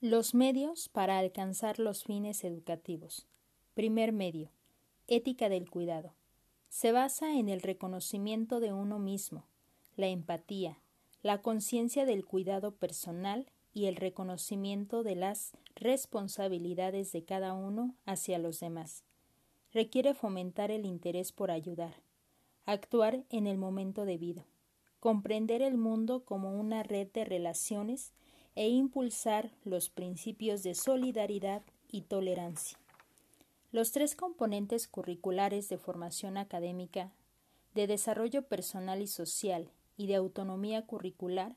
Los medios para alcanzar los fines educativos. Primer medio. Ética del cuidado. Se basa en el reconocimiento de uno mismo, la empatía, la conciencia del cuidado personal y el reconocimiento de las responsabilidades de cada uno hacia los demás. Requiere fomentar el interés por ayudar, actuar en el momento debido, comprender el mundo como una red de relaciones e impulsar los principios de solidaridad y tolerancia. Los tres componentes curriculares de formación académica, de desarrollo personal y social y de autonomía curricular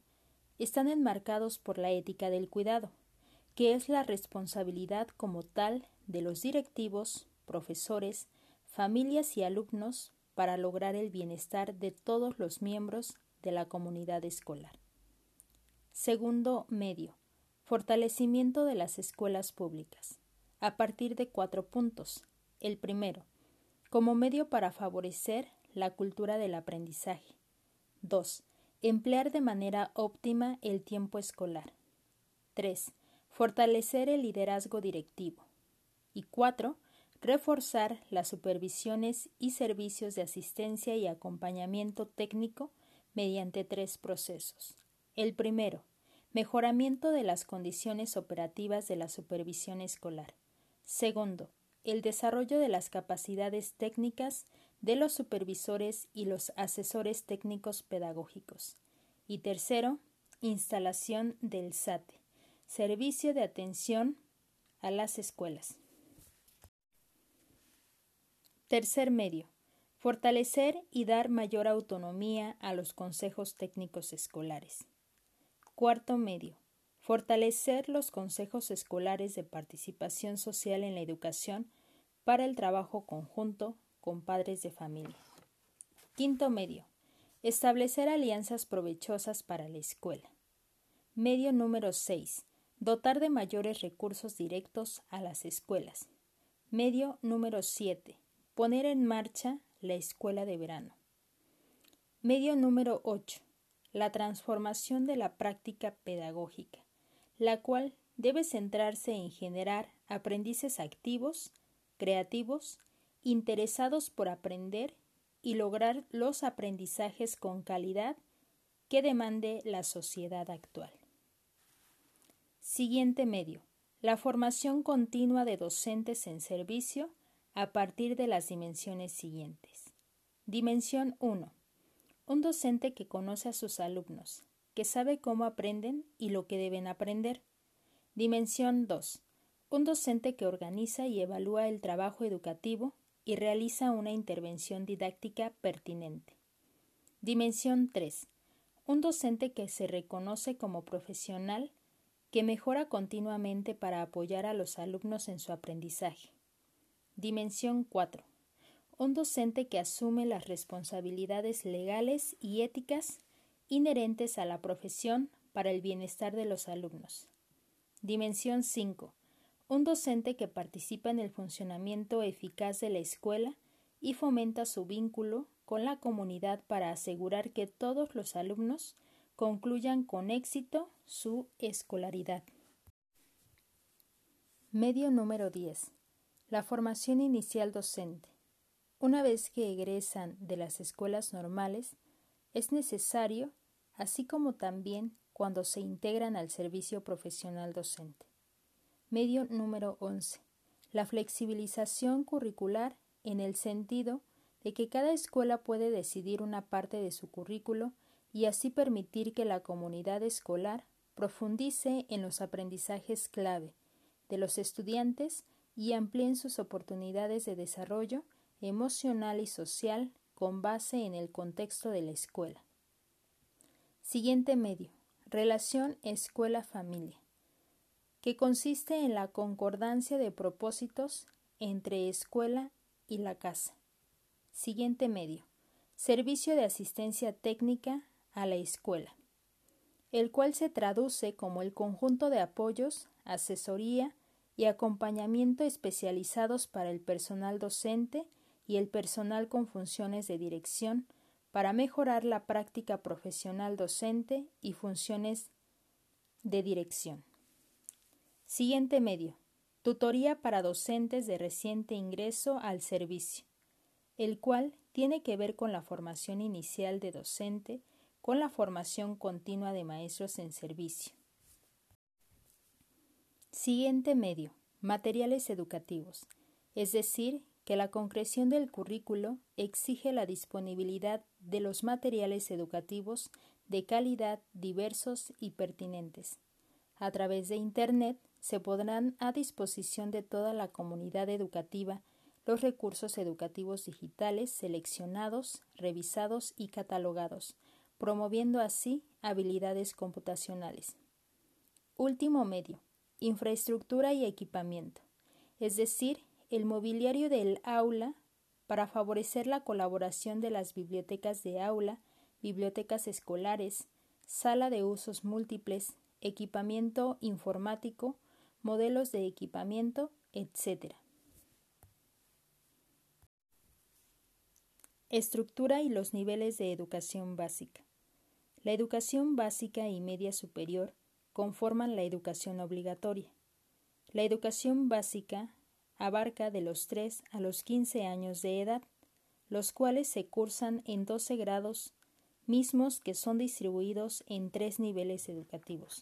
están enmarcados por la ética del cuidado, que es la responsabilidad como tal de los directivos, profesores, familias y alumnos para lograr el bienestar de todos los miembros de la comunidad escolar. Segundo medio. Fortalecimiento de las escuelas públicas. A partir de cuatro puntos. El primero. Como medio para favorecer la cultura del aprendizaje. 2. Emplear de manera óptima el tiempo escolar. 3. Fortalecer el liderazgo directivo. Y 4. Reforzar las supervisiones y servicios de asistencia y acompañamiento técnico mediante tres procesos. El primero, Mejoramiento de las condiciones operativas de la supervisión escolar. Segundo, el desarrollo de las capacidades técnicas de los supervisores y los asesores técnicos pedagógicos. Y tercero, instalación del SATE, Servicio de Atención a las Escuelas. Tercer medio. Fortalecer y dar mayor autonomía a los consejos técnicos escolares. Cuarto medio. Fortalecer los consejos escolares de participación social en la educación para el trabajo conjunto con padres de familia. Quinto medio. Establecer alianzas provechosas para la escuela. Medio número 6. Dotar de mayores recursos directos a las escuelas. Medio número 7. Poner en marcha la escuela de verano. Medio número 8 la transformación de la práctica pedagógica, la cual debe centrarse en generar aprendices activos, creativos, interesados por aprender y lograr los aprendizajes con calidad que demande la sociedad actual. Siguiente medio. La formación continua de docentes en servicio a partir de las dimensiones siguientes. Dimensión 1 un docente que conoce a sus alumnos, que sabe cómo aprenden y lo que deben aprender. Dimensión 2. Un docente que organiza y evalúa el trabajo educativo y realiza una intervención didáctica pertinente. Dimensión 3. Un docente que se reconoce como profesional que mejora continuamente para apoyar a los alumnos en su aprendizaje. Dimensión 4 un docente que asume las responsabilidades legales y éticas inherentes a la profesión para el bienestar de los alumnos. Dimensión 5. Un docente que participa en el funcionamiento eficaz de la escuela y fomenta su vínculo con la comunidad para asegurar que todos los alumnos concluyan con éxito su escolaridad. Medio número 10. La formación inicial docente. Una vez que egresan de las escuelas normales, es necesario, así como también cuando se integran al servicio profesional docente. Medio número 11. La flexibilización curricular en el sentido de que cada escuela puede decidir una parte de su currículo y así permitir que la comunidad escolar profundice en los aprendizajes clave de los estudiantes y amplíen sus oportunidades de desarrollo emocional y social con base en el contexto de la escuela. Siguiente medio. Relación escuela-familia, que consiste en la concordancia de propósitos entre escuela y la casa. Siguiente medio. Servicio de asistencia técnica a la escuela, el cual se traduce como el conjunto de apoyos, asesoría y acompañamiento especializados para el personal docente y el personal con funciones de dirección para mejorar la práctica profesional docente y funciones de dirección. Siguiente medio. Tutoría para docentes de reciente ingreso al servicio, el cual tiene que ver con la formación inicial de docente, con la formación continua de maestros en servicio. Siguiente medio. Materiales educativos, es decir, que la concreción del currículo exige la disponibilidad de los materiales educativos de calidad, diversos y pertinentes. A través de Internet se podrán a disposición de toda la comunidad educativa los recursos educativos digitales seleccionados, revisados y catalogados, promoviendo así habilidades computacionales. Último medio. Infraestructura y equipamiento, es decir, el mobiliario del aula para favorecer la colaboración de las bibliotecas de aula, bibliotecas escolares, sala de usos múltiples, equipamiento informático, modelos de equipamiento, etc. Estructura y los niveles de educación básica. La educación básica y media superior conforman la educación obligatoria. La educación básica abarca de los 3 a los 15 años de edad, los cuales se cursan en 12 grados mismos que son distribuidos en tres niveles educativos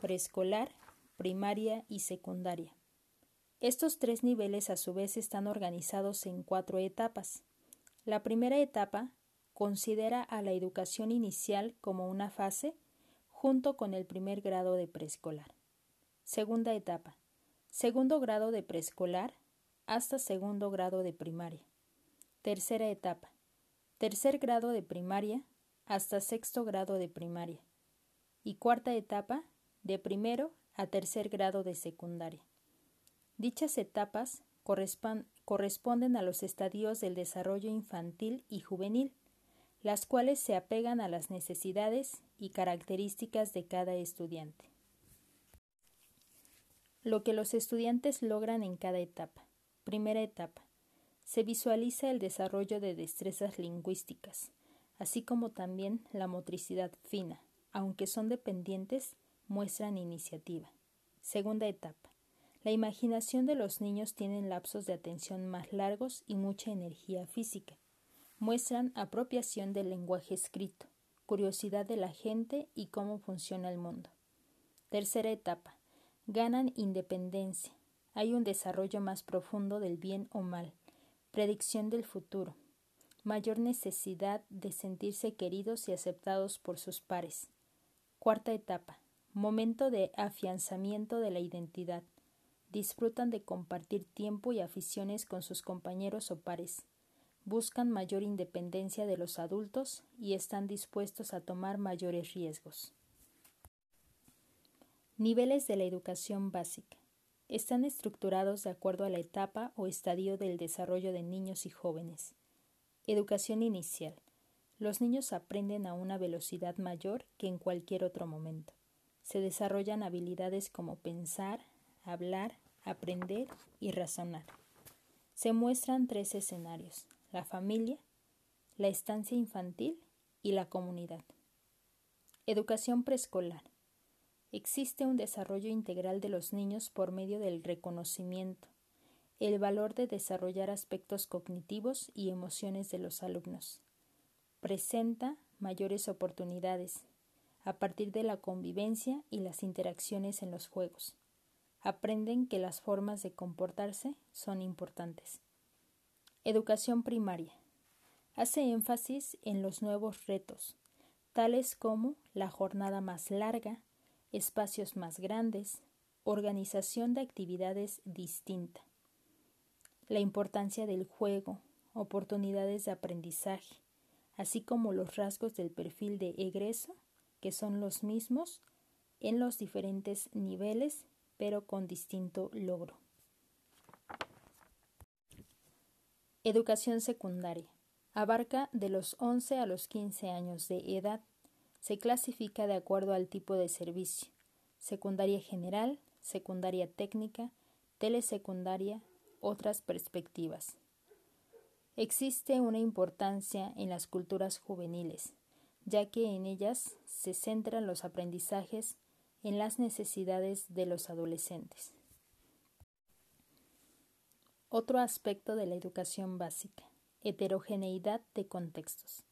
preescolar, primaria y secundaria. Estos tres niveles a su vez están organizados en cuatro etapas. La primera etapa considera a la educación inicial como una fase junto con el primer grado de preescolar. Segunda etapa. Segundo grado de preescolar hasta segundo grado de primaria. Tercera etapa. Tercer grado de primaria hasta sexto grado de primaria. Y cuarta etapa, de primero a tercer grado de secundaria. Dichas etapas corresponden a los estadios del desarrollo infantil y juvenil, las cuales se apegan a las necesidades y características de cada estudiante. Lo que los estudiantes logran en cada etapa. Primera etapa. Se visualiza el desarrollo de destrezas lingüísticas, así como también la motricidad fina, aunque son dependientes, muestran iniciativa. Segunda etapa. La imaginación de los niños tiene lapsos de atención más largos y mucha energía física. Muestran apropiación del lenguaje escrito, curiosidad de la gente y cómo funciona el mundo. Tercera etapa. Ganan independencia. Hay un desarrollo más profundo del bien o mal, predicción del futuro, mayor necesidad de sentirse queridos y aceptados por sus pares. Cuarta etapa. Momento de afianzamiento de la identidad disfrutan de compartir tiempo y aficiones con sus compañeros o pares, buscan mayor independencia de los adultos y están dispuestos a tomar mayores riesgos. Niveles de la educación básica. Están estructurados de acuerdo a la etapa o estadio del desarrollo de niños y jóvenes. Educación inicial. Los niños aprenden a una velocidad mayor que en cualquier otro momento. Se desarrollan habilidades como pensar, hablar, aprender y razonar. Se muestran tres escenarios, la familia, la estancia infantil y la comunidad. Educación preescolar. Existe un desarrollo integral de los niños por medio del reconocimiento, el valor de desarrollar aspectos cognitivos y emociones de los alumnos. Presenta mayores oportunidades a partir de la convivencia y las interacciones en los juegos aprenden que las formas de comportarse son importantes. Educación primaria. Hace énfasis en los nuevos retos, tales como la jornada más larga, espacios más grandes, organización de actividades distinta, la importancia del juego, oportunidades de aprendizaje, así como los rasgos del perfil de egreso, que son los mismos en los diferentes niveles pero con distinto logro. Educación secundaria. Abarca de los 11 a los 15 años de edad. Se clasifica de acuerdo al tipo de servicio. Secundaria general, secundaria técnica, telesecundaria, otras perspectivas. Existe una importancia en las culturas juveniles, ya que en ellas se centran los aprendizajes en las necesidades de los adolescentes. Otro aspecto de la educación básica, heterogeneidad de contextos.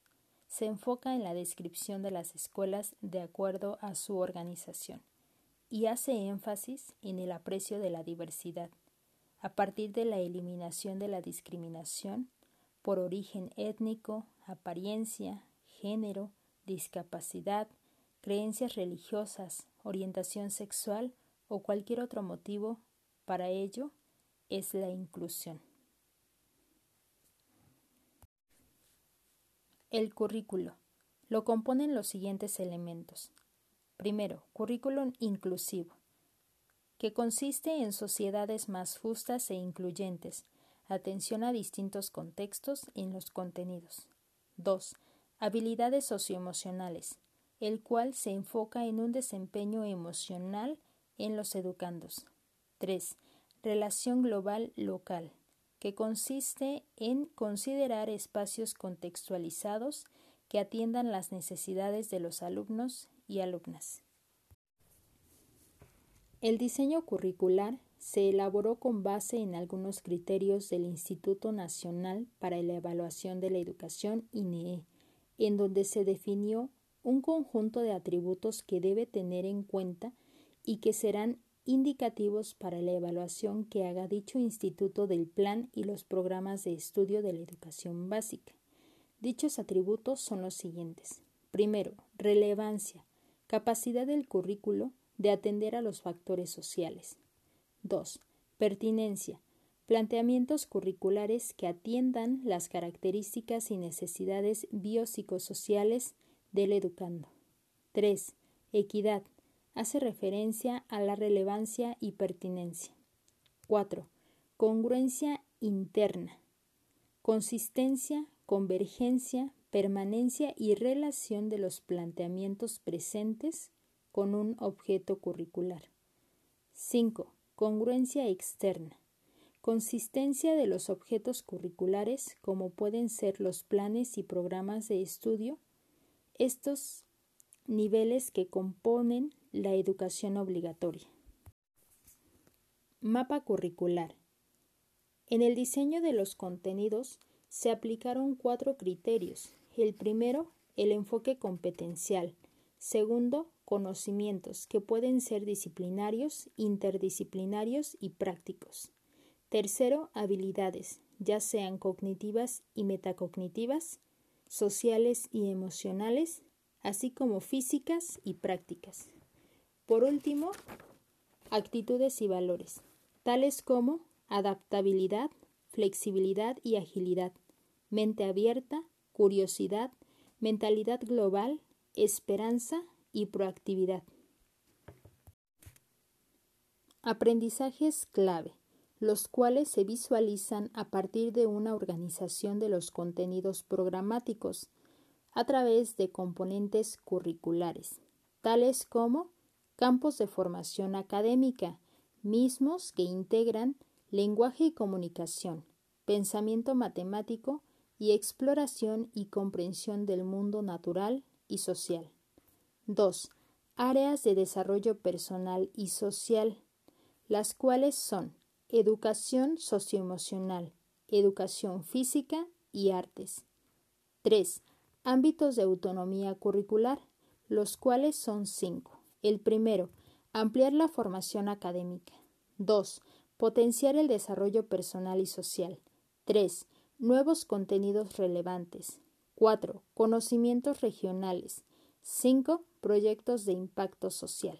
Se enfoca en la descripción de las escuelas de acuerdo a su organización y hace énfasis en el aprecio de la diversidad, a partir de la eliminación de la discriminación por origen étnico, apariencia, género, discapacidad, creencias religiosas, orientación sexual o cualquier otro motivo. Para ello, es la inclusión. El currículo. Lo componen los siguientes elementos. Primero, currículum inclusivo, que consiste en sociedades más justas e incluyentes, atención a distintos contextos en los contenidos. 2. Habilidades socioemocionales, el cual se enfoca en un desempeño emocional en los educandos. 3 relación global local, que consiste en considerar espacios contextualizados que atiendan las necesidades de los alumnos y alumnas. El diseño curricular se elaboró con base en algunos criterios del Instituto Nacional para la Evaluación de la Educación INEE, en donde se definió un conjunto de atributos que debe tener en cuenta y que serán indicativos para la evaluación que haga dicho instituto del plan y los programas de estudio de la educación básica. Dichos atributos son los siguientes. Primero, relevancia, capacidad del currículo de atender a los factores sociales. 2. Pertinencia, planteamientos curriculares que atiendan las características y necesidades biopsicosociales del educando. 3. Equidad, hace referencia a la relevancia y pertinencia. 4. Congruencia interna. Consistencia, convergencia, permanencia y relación de los planteamientos presentes con un objeto curricular. 5. Congruencia externa. Consistencia de los objetos curriculares como pueden ser los planes y programas de estudio. Estos niveles que componen la educación obligatoria. Mapa curricular. En el diseño de los contenidos se aplicaron cuatro criterios. El primero, el enfoque competencial. Segundo, conocimientos, que pueden ser disciplinarios, interdisciplinarios y prácticos. Tercero, habilidades, ya sean cognitivas y metacognitivas, sociales y emocionales, así como físicas y prácticas. Por último, actitudes y valores, tales como adaptabilidad, flexibilidad y agilidad, mente abierta, curiosidad, mentalidad global, esperanza y proactividad. Aprendizajes clave, los cuales se visualizan a partir de una organización de los contenidos programáticos, a través de componentes curriculares, tales como campos de formación académica, mismos que integran lenguaje y comunicación, pensamiento matemático y exploración y comprensión del mundo natural y social. 2. Áreas de desarrollo personal y social, las cuales son educación socioemocional, educación física y artes. 3 ámbitos de autonomía curricular, los cuales son cinco. El primero, ampliar la formación académica. 2. Potenciar el desarrollo personal y social. 3. Nuevos contenidos relevantes. 4. Conocimientos regionales. 5. Proyectos de impacto social.